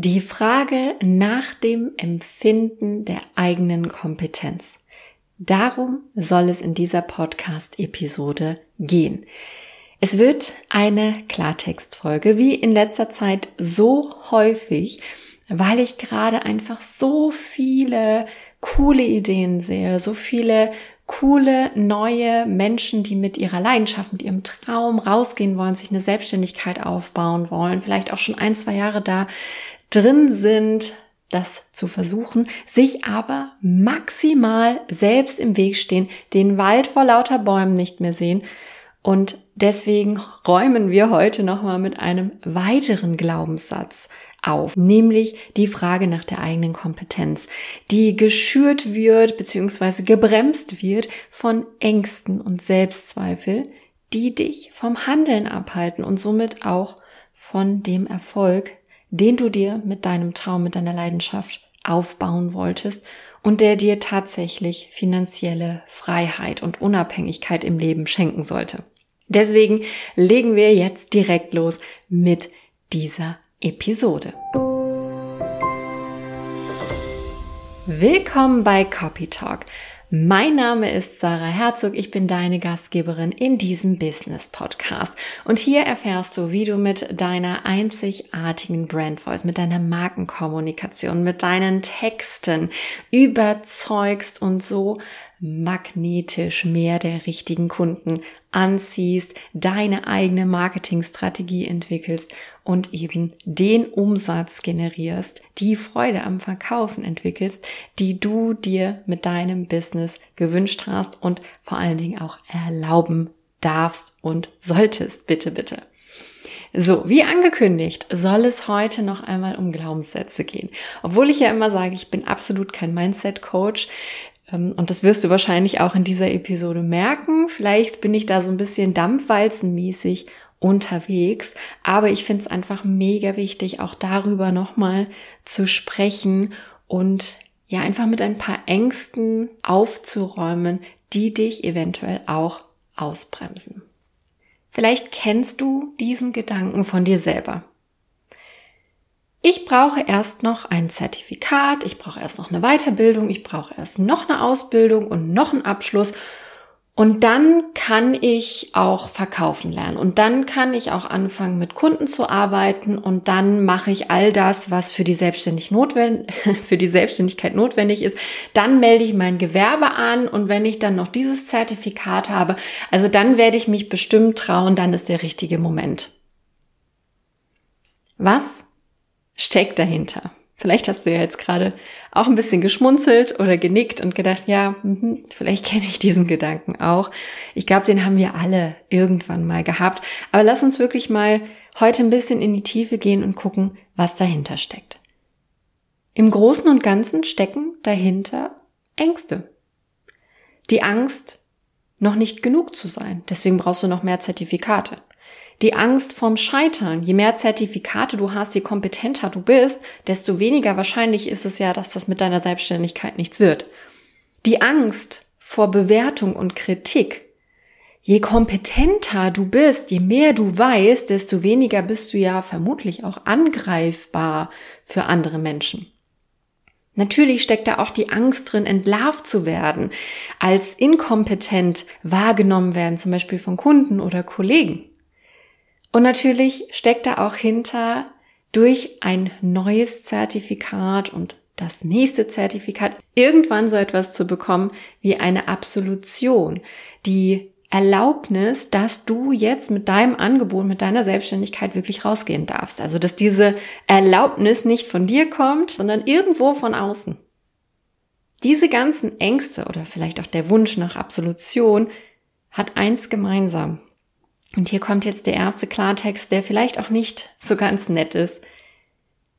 Die Frage nach dem Empfinden der eigenen Kompetenz. Darum soll es in dieser Podcast-Episode gehen. Es wird eine Klartextfolge, wie in letzter Zeit so häufig, weil ich gerade einfach so viele coole Ideen sehe, so viele coole neue Menschen, die mit ihrer Leidenschaft, mit ihrem Traum rausgehen wollen, sich eine Selbstständigkeit aufbauen wollen, vielleicht auch schon ein, zwei Jahre da drin sind, das zu versuchen, sich aber maximal selbst im Weg stehen, den Wald vor lauter Bäumen nicht mehr sehen. Und deswegen räumen wir heute nochmal mit einem weiteren Glaubenssatz auf, nämlich die Frage nach der eigenen Kompetenz, die geschürt wird bzw. gebremst wird von Ängsten und Selbstzweifel, die dich vom Handeln abhalten und somit auch von dem Erfolg, den du dir mit deinem Traum, mit deiner Leidenschaft aufbauen wolltest und der dir tatsächlich finanzielle Freiheit und Unabhängigkeit im Leben schenken sollte. Deswegen legen wir jetzt direkt los mit dieser Episode. Willkommen bei Copy Talk. Mein Name ist Sarah Herzog, ich bin deine Gastgeberin in diesem Business Podcast. Und hier erfährst du, wie du mit deiner einzigartigen Brand Voice, mit deiner Markenkommunikation, mit deinen Texten überzeugst und so magnetisch mehr der richtigen Kunden anziehst, deine eigene Marketingstrategie entwickelst und eben den Umsatz generierst, die Freude am Verkaufen entwickelst, die du dir mit deinem Business gewünscht hast und vor allen Dingen auch erlauben darfst und solltest. Bitte, bitte. So, wie angekündigt, soll es heute noch einmal um Glaubenssätze gehen. Obwohl ich ja immer sage, ich bin absolut kein Mindset-Coach, und das wirst du wahrscheinlich auch in dieser Episode merken. Vielleicht bin ich da so ein bisschen dampfwalzenmäßig unterwegs, aber ich finde es einfach mega wichtig, auch darüber nochmal zu sprechen und ja einfach mit ein paar Ängsten aufzuräumen, die dich eventuell auch ausbremsen. Vielleicht kennst du diesen Gedanken von dir selber. Ich brauche erst noch ein Zertifikat, ich brauche erst noch eine Weiterbildung, ich brauche erst noch eine Ausbildung und noch einen Abschluss. Und dann kann ich auch verkaufen lernen. Und dann kann ich auch anfangen, mit Kunden zu arbeiten. Und dann mache ich all das, was für die, Selbstständig für die Selbstständigkeit notwendig ist. Dann melde ich mein Gewerbe an. Und wenn ich dann noch dieses Zertifikat habe, also dann werde ich mich bestimmt trauen, dann ist der richtige Moment. Was steckt dahinter? Vielleicht hast du ja jetzt gerade auch ein bisschen geschmunzelt oder genickt und gedacht, ja, mh, vielleicht kenne ich diesen Gedanken auch. Ich glaube, den haben wir alle irgendwann mal gehabt. Aber lass uns wirklich mal heute ein bisschen in die Tiefe gehen und gucken, was dahinter steckt. Im Großen und Ganzen stecken dahinter Ängste. Die Angst, noch nicht genug zu sein. Deswegen brauchst du noch mehr Zertifikate. Die Angst vorm Scheitern. Je mehr Zertifikate du hast, je kompetenter du bist, desto weniger wahrscheinlich ist es ja, dass das mit deiner Selbstständigkeit nichts wird. Die Angst vor Bewertung und Kritik. Je kompetenter du bist, je mehr du weißt, desto weniger bist du ja vermutlich auch angreifbar für andere Menschen. Natürlich steckt da auch die Angst drin, entlarvt zu werden, als inkompetent wahrgenommen werden, zum Beispiel von Kunden oder Kollegen. Und natürlich steckt da auch hinter durch ein neues Zertifikat und das nächste Zertifikat irgendwann so etwas zu bekommen wie eine Absolution, die Erlaubnis, dass du jetzt mit deinem Angebot, mit deiner Selbstständigkeit wirklich rausgehen darfst. Also, dass diese Erlaubnis nicht von dir kommt, sondern irgendwo von außen. Diese ganzen Ängste oder vielleicht auch der Wunsch nach Absolution hat eins gemeinsam. Und hier kommt jetzt der erste Klartext, der vielleicht auch nicht so ganz nett ist.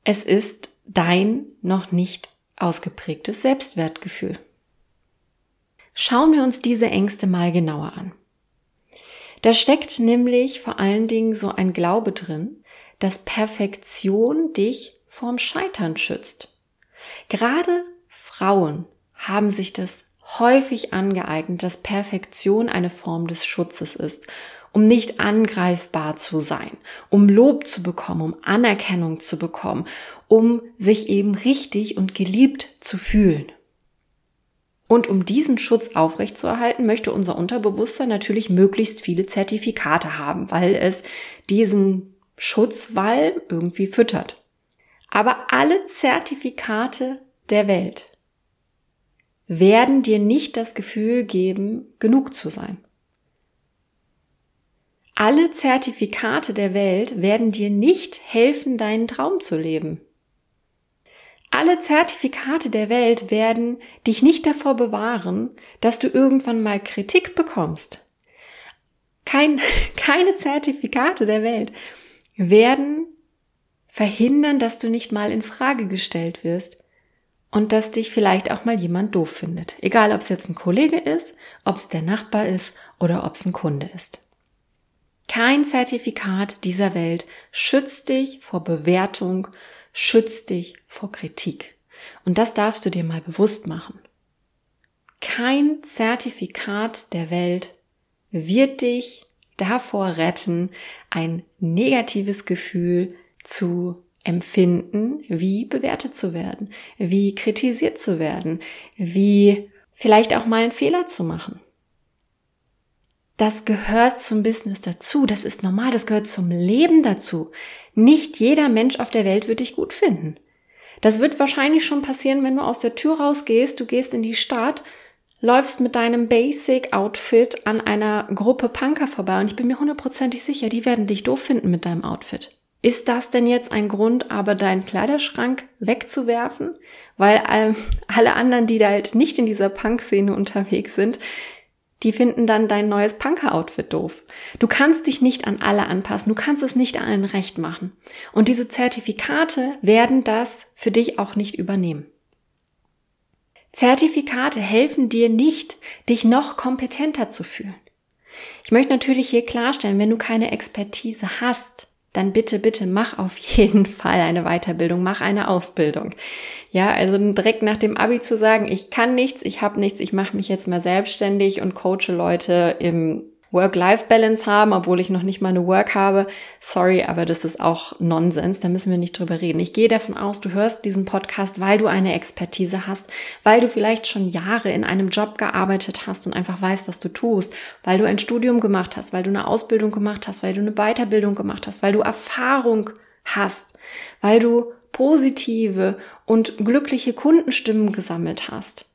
Es ist dein noch nicht ausgeprägtes Selbstwertgefühl. Schauen wir uns diese Ängste mal genauer an. Da steckt nämlich vor allen Dingen so ein Glaube drin, dass Perfektion dich vorm Scheitern schützt. Gerade Frauen haben sich das häufig angeeignet, dass Perfektion eine Form des Schutzes ist um nicht angreifbar zu sein, um Lob zu bekommen, um Anerkennung zu bekommen, um sich eben richtig und geliebt zu fühlen. Und um diesen Schutz aufrechtzuerhalten, möchte unser Unterbewusstsein natürlich möglichst viele Zertifikate haben, weil es diesen Schutzwall irgendwie füttert. Aber alle Zertifikate der Welt werden dir nicht das Gefühl geben, genug zu sein. Alle Zertifikate der Welt werden dir nicht helfen, deinen Traum zu leben. Alle Zertifikate der Welt werden dich nicht davor bewahren, dass du irgendwann mal Kritik bekommst. Kein, keine Zertifikate der Welt werden verhindern, dass du nicht mal in Frage gestellt wirst und dass dich vielleicht auch mal jemand doof findet. Egal, ob es jetzt ein Kollege ist, ob es der Nachbar ist oder ob es ein Kunde ist. Kein Zertifikat dieser Welt schützt dich vor Bewertung, schützt dich vor Kritik. Und das darfst du dir mal bewusst machen. Kein Zertifikat der Welt wird dich davor retten, ein negatives Gefühl zu empfinden, wie bewertet zu werden, wie kritisiert zu werden, wie vielleicht auch mal einen Fehler zu machen. Das gehört zum Business dazu, das ist normal, das gehört zum Leben dazu. Nicht jeder Mensch auf der Welt wird dich gut finden. Das wird wahrscheinlich schon passieren, wenn du aus der Tür rausgehst, du gehst in die Stadt, läufst mit deinem Basic Outfit an einer Gruppe Punker vorbei und ich bin mir hundertprozentig sicher, die werden dich doof finden mit deinem Outfit. Ist das denn jetzt ein Grund, aber deinen Kleiderschrank wegzuwerfen? Weil ähm, alle anderen, die da halt nicht in dieser Punk-Szene unterwegs sind, die finden dann dein neues Punker-Outfit doof. Du kannst dich nicht an alle anpassen, du kannst es nicht allen recht machen. Und diese Zertifikate werden das für dich auch nicht übernehmen. Zertifikate helfen dir nicht, dich noch kompetenter zu fühlen. Ich möchte natürlich hier klarstellen, wenn du keine Expertise hast, dann bitte, bitte mach auf jeden Fall eine Weiterbildung, mach eine Ausbildung. Ja, also direkt nach dem Abi zu sagen, ich kann nichts, ich habe nichts, ich mache mich jetzt mal selbstständig und coache Leute im Work-Life-Balance haben, obwohl ich noch nicht mal eine Work habe. Sorry, aber das ist auch Nonsens, da müssen wir nicht drüber reden. Ich gehe davon aus, du hörst diesen Podcast, weil du eine Expertise hast, weil du vielleicht schon Jahre in einem Job gearbeitet hast und einfach weißt, was du tust, weil du ein Studium gemacht hast, weil du eine Ausbildung gemacht hast, weil du eine Weiterbildung gemacht hast, weil du Erfahrung hast, weil du positive und glückliche Kundenstimmen gesammelt hast.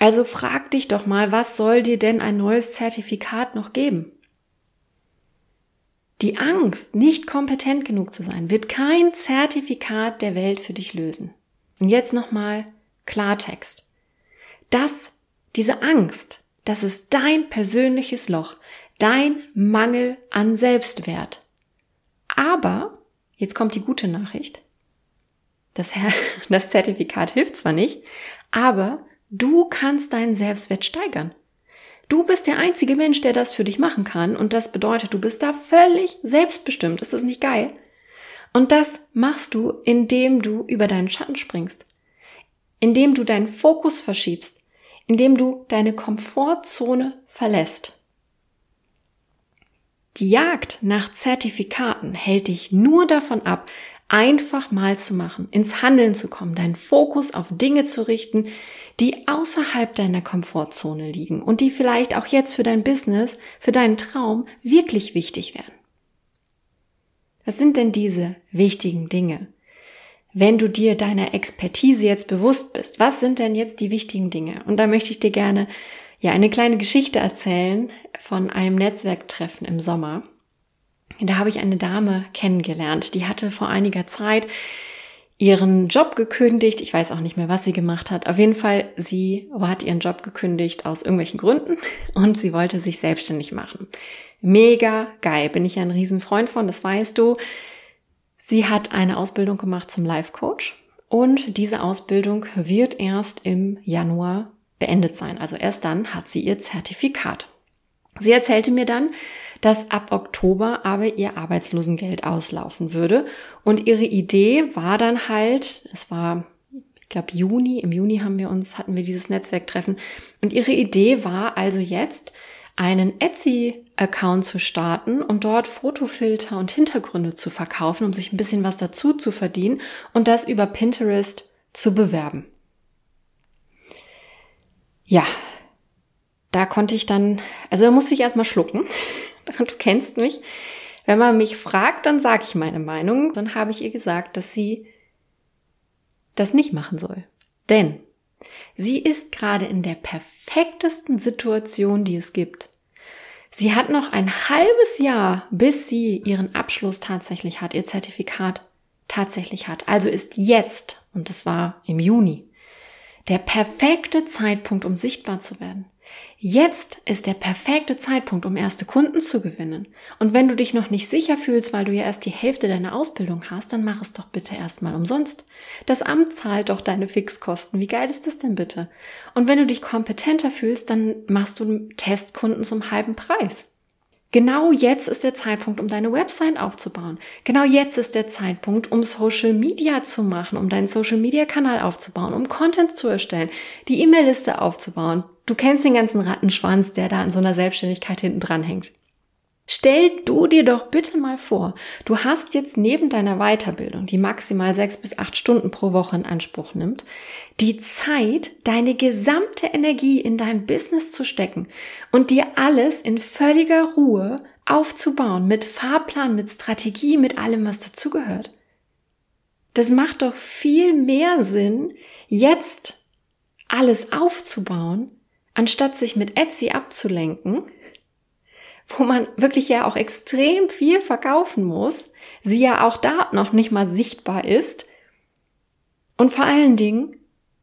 Also frag dich doch mal, was soll dir denn ein neues Zertifikat noch geben? Die Angst, nicht kompetent genug zu sein, wird kein Zertifikat der Welt für dich lösen. Und jetzt nochmal Klartext. Das, diese Angst, das ist dein persönliches Loch, dein Mangel an Selbstwert. Aber, jetzt kommt die gute Nachricht, das, das Zertifikat hilft zwar nicht, aber Du kannst deinen Selbstwert steigern. Du bist der einzige Mensch, der das für dich machen kann und das bedeutet, du bist da völlig selbstbestimmt. Ist das nicht geil? Und das machst du, indem du über deinen Schatten springst, indem du deinen Fokus verschiebst, indem du deine Komfortzone verlässt. Die Jagd nach Zertifikaten hält dich nur davon ab, einfach mal zu machen, ins Handeln zu kommen, deinen Fokus auf Dinge zu richten, die außerhalb deiner Komfortzone liegen und die vielleicht auch jetzt für dein Business, für deinen Traum wirklich wichtig werden. Was sind denn diese wichtigen Dinge? Wenn du dir deiner Expertise jetzt bewusst bist, was sind denn jetzt die wichtigen Dinge? Und da möchte ich dir gerne ja eine kleine Geschichte erzählen von einem Netzwerktreffen im Sommer. Da habe ich eine Dame kennengelernt, die hatte vor einiger Zeit ihren Job gekündigt. Ich weiß auch nicht mehr, was sie gemacht hat. Auf jeden Fall, sie hat ihren Job gekündigt aus irgendwelchen Gründen und sie wollte sich selbstständig machen. Mega geil. Bin ich ja ein Riesenfreund von, das weißt du. Sie hat eine Ausbildung gemacht zum Life Coach und diese Ausbildung wird erst im Januar beendet sein. Also erst dann hat sie ihr Zertifikat. Sie erzählte mir dann, dass ab Oktober aber ihr Arbeitslosengeld auslaufen würde. Und ihre Idee war dann halt, es war, ich glaube, Juni, im Juni haben wir uns, hatten wir dieses Netzwerktreffen. Und ihre Idee war also jetzt, einen Etsy Account zu starten und dort Fotofilter und Hintergründe zu verkaufen, um sich ein bisschen was dazu zu verdienen und das über Pinterest zu bewerben. Ja, da konnte ich dann, also da musste ich erstmal schlucken. Du kennst mich. Wenn man mich fragt, dann sage ich meine Meinung. Dann habe ich ihr gesagt, dass sie das nicht machen soll. Denn sie ist gerade in der perfektesten Situation, die es gibt. Sie hat noch ein halbes Jahr, bis sie ihren Abschluss tatsächlich hat, ihr Zertifikat tatsächlich hat. Also ist jetzt, und das war im Juni, der perfekte Zeitpunkt, um sichtbar zu werden. Jetzt ist der perfekte Zeitpunkt, um erste Kunden zu gewinnen. Und wenn du dich noch nicht sicher fühlst, weil du ja erst die Hälfte deiner Ausbildung hast, dann mach es doch bitte erstmal umsonst. Das Amt zahlt doch deine Fixkosten. Wie geil ist das denn bitte? Und wenn du dich kompetenter fühlst, dann machst du Testkunden zum halben Preis. Genau jetzt ist der Zeitpunkt, um deine Website aufzubauen. Genau jetzt ist der Zeitpunkt, um Social Media zu machen, um deinen Social Media Kanal aufzubauen, um Content zu erstellen, die E-Mail-Liste aufzubauen. Du kennst den ganzen Rattenschwanz, der da an so einer Selbstständigkeit hinten dran hängt. Stell du dir doch bitte mal vor, du hast jetzt neben deiner Weiterbildung, die maximal sechs bis acht Stunden pro Woche in Anspruch nimmt, die Zeit, deine gesamte Energie in dein Business zu stecken und dir alles in völliger Ruhe aufzubauen, mit Fahrplan, mit Strategie, mit allem, was dazugehört. Das macht doch viel mehr Sinn, jetzt alles aufzubauen, anstatt sich mit Etsy abzulenken wo man wirklich ja auch extrem viel verkaufen muss, sie ja auch da noch nicht mal sichtbar ist. Und vor allen Dingen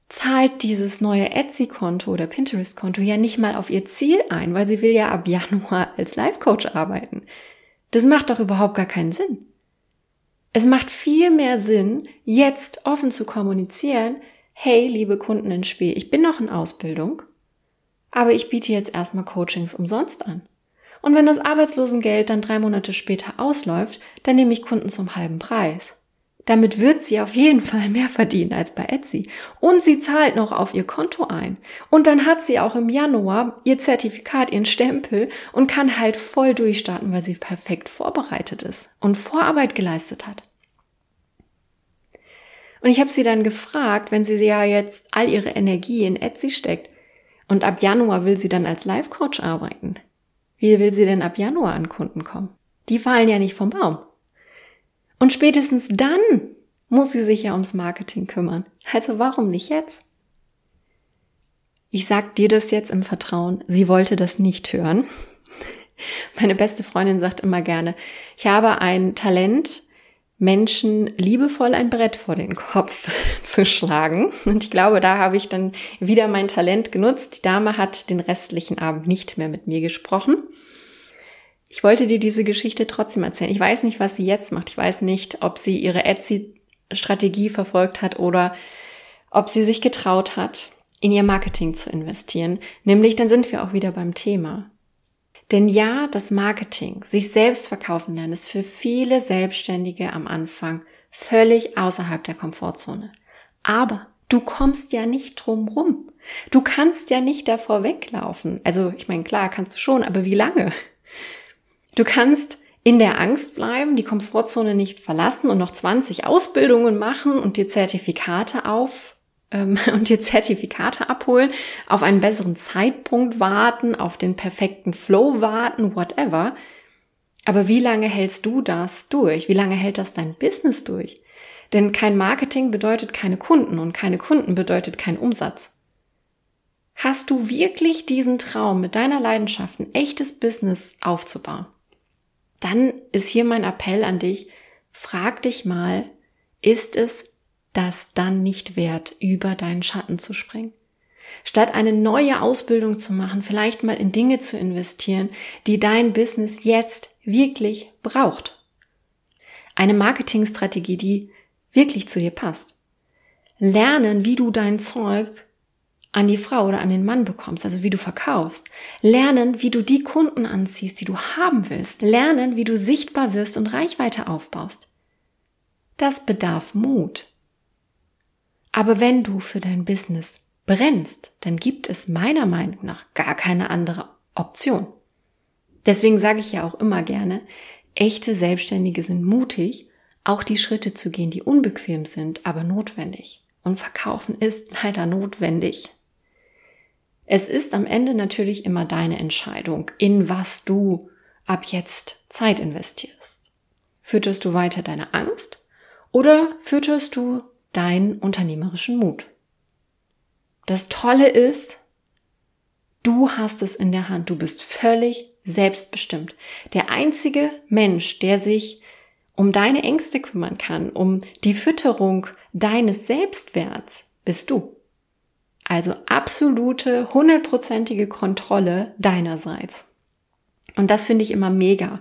zahlt dieses neue Etsy-Konto oder Pinterest-Konto ja nicht mal auf ihr Ziel ein, weil sie will ja ab Januar als Life-Coach arbeiten. Das macht doch überhaupt gar keinen Sinn. Es macht viel mehr Sinn, jetzt offen zu kommunizieren, hey, liebe Kunden in Spee, ich bin noch in Ausbildung, aber ich biete jetzt erstmal Coachings umsonst an. Und wenn das Arbeitslosengeld dann drei Monate später ausläuft, dann nehme ich Kunden zum halben Preis. Damit wird sie auf jeden Fall mehr verdienen als bei Etsy. Und sie zahlt noch auf ihr Konto ein. Und dann hat sie auch im Januar ihr Zertifikat, ihren Stempel und kann halt voll durchstarten, weil sie perfekt vorbereitet ist und Vorarbeit geleistet hat. Und ich habe sie dann gefragt, wenn sie ja jetzt all ihre Energie in Etsy steckt und ab Januar will sie dann als Life Coach arbeiten, wie will sie denn ab Januar an Kunden kommen? Die fallen ja nicht vom Baum. Und spätestens dann muss sie sich ja ums Marketing kümmern. Also warum nicht jetzt? Ich sag dir das jetzt im Vertrauen, sie wollte das nicht hören. Meine beste Freundin sagt immer gerne, ich habe ein Talent, Menschen liebevoll ein Brett vor den Kopf zu schlagen. Und ich glaube, da habe ich dann wieder mein Talent genutzt. Die Dame hat den restlichen Abend nicht mehr mit mir gesprochen. Ich wollte dir diese Geschichte trotzdem erzählen. Ich weiß nicht, was sie jetzt macht. Ich weiß nicht, ob sie ihre Etsy-Strategie verfolgt hat oder ob sie sich getraut hat, in ihr Marketing zu investieren. Nämlich, dann sind wir auch wieder beim Thema. Denn ja, das Marketing, sich selbst verkaufen lernen, ist für viele Selbstständige am Anfang völlig außerhalb der Komfortzone. Aber du kommst ja nicht drum rum. Du kannst ja nicht davor weglaufen. Also, ich meine, klar, kannst du schon, aber wie lange? Du kannst in der Angst bleiben, die Komfortzone nicht verlassen und noch 20 Ausbildungen machen und dir Zertifikate auf ähm, und dir Zertifikate abholen, auf einen besseren Zeitpunkt warten, auf den perfekten Flow warten, whatever. Aber wie lange hältst du das durch? Wie lange hält das dein Business durch? Denn kein Marketing bedeutet keine Kunden und keine Kunden bedeutet kein Umsatz. Hast du wirklich diesen Traum, mit deiner Leidenschaft ein echtes Business aufzubauen? Dann ist hier mein Appell an dich, frag dich mal, ist es das dann nicht wert, über deinen Schatten zu springen. Statt eine neue Ausbildung zu machen, vielleicht mal in Dinge zu investieren, die dein Business jetzt wirklich braucht. Eine Marketingstrategie, die wirklich zu dir passt. Lernen, wie du dein Zeug an die Frau oder an den Mann bekommst, also wie du verkaufst. Lernen, wie du die Kunden anziehst, die du haben willst. Lernen, wie du sichtbar wirst und Reichweite aufbaust. Das bedarf Mut. Aber wenn du für dein Business brennst, dann gibt es meiner Meinung nach gar keine andere Option. Deswegen sage ich ja auch immer gerne, echte Selbstständige sind mutig, auch die Schritte zu gehen, die unbequem sind, aber notwendig. Und verkaufen ist leider notwendig. Es ist am Ende natürlich immer deine Entscheidung, in was du ab jetzt Zeit investierst. Fütterst du weiter deine Angst oder fütterst du deinen unternehmerischen Mut? Das Tolle ist, du hast es in der Hand. Du bist völlig selbstbestimmt. Der einzige Mensch, der sich um deine Ängste kümmern kann, um die Fütterung deines Selbstwerts, bist du. Also absolute, hundertprozentige Kontrolle deinerseits. Und das finde ich immer mega.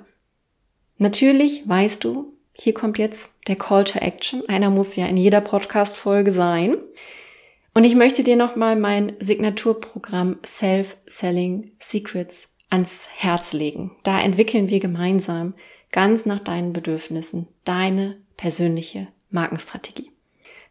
Natürlich weißt du, hier kommt jetzt der Call to Action. Einer muss ja in jeder Podcast-Folge sein. Und ich möchte dir nochmal mein Signaturprogramm Self-Selling Secrets ans Herz legen. Da entwickeln wir gemeinsam ganz nach deinen Bedürfnissen deine persönliche Markenstrategie.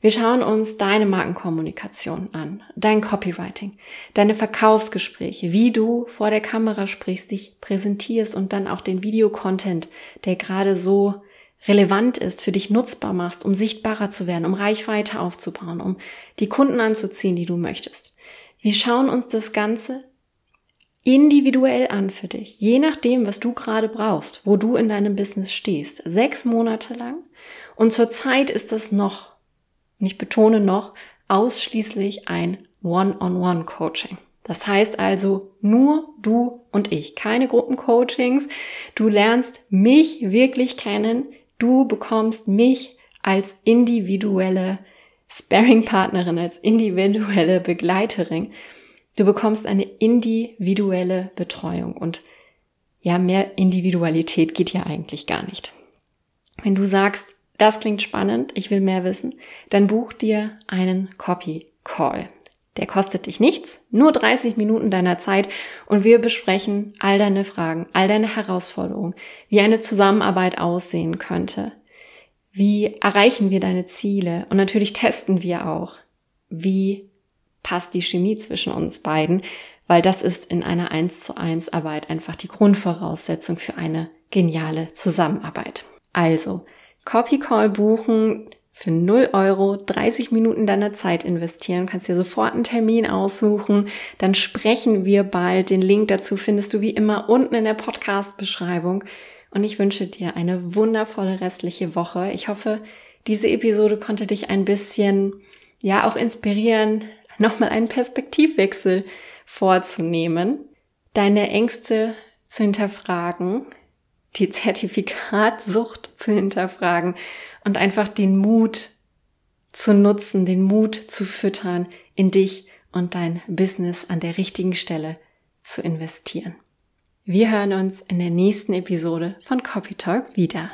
Wir schauen uns deine Markenkommunikation an, dein Copywriting, deine Verkaufsgespräche, wie du vor der Kamera sprichst, dich präsentierst und dann auch den Videocontent, der gerade so relevant ist, für dich nutzbar machst, um sichtbarer zu werden, um Reichweite aufzubauen, um die Kunden anzuziehen, die du möchtest. Wir schauen uns das Ganze individuell an für dich, je nachdem, was du gerade brauchst, wo du in deinem Business stehst. Sechs Monate lang. Und zurzeit ist das noch, und ich betone noch, ausschließlich ein One-on-One-Coaching. Das heißt also nur du und ich, keine Gruppencoachings. Du lernst mich wirklich kennen. Du bekommst mich als individuelle Sparring-Partnerin, als individuelle Begleiterin. Du bekommst eine individuelle Betreuung und ja, mehr Individualität geht ja eigentlich gar nicht. Wenn du sagst, das klingt spannend, ich will mehr wissen, dann buch dir einen Copy Call. Der kostet dich nichts, nur 30 Minuten deiner Zeit und wir besprechen all deine Fragen, all deine Herausforderungen, wie eine Zusammenarbeit aussehen könnte. Wie erreichen wir deine Ziele? Und natürlich testen wir auch, wie passt die Chemie zwischen uns beiden, weil das ist in einer 1 zu 1 Arbeit einfach die Grundvoraussetzung für eine geniale Zusammenarbeit. Also, Copy Call buchen für 0 Euro, 30 Minuten deiner Zeit investieren, kannst dir sofort einen Termin aussuchen, dann sprechen wir bald. Den Link dazu findest du wie immer unten in der Podcast-Beschreibung. Und ich wünsche dir eine wundervolle restliche Woche. Ich hoffe, diese Episode konnte dich ein bisschen, ja, auch inspirieren, nochmal einen Perspektivwechsel vorzunehmen, deine Ängste zu hinterfragen, die Zertifikatsucht zu hinterfragen und einfach den Mut zu nutzen, den Mut zu füttern, in dich und dein Business an der richtigen Stelle zu investieren. Wir hören uns in der nächsten Episode von Copy Talk wieder.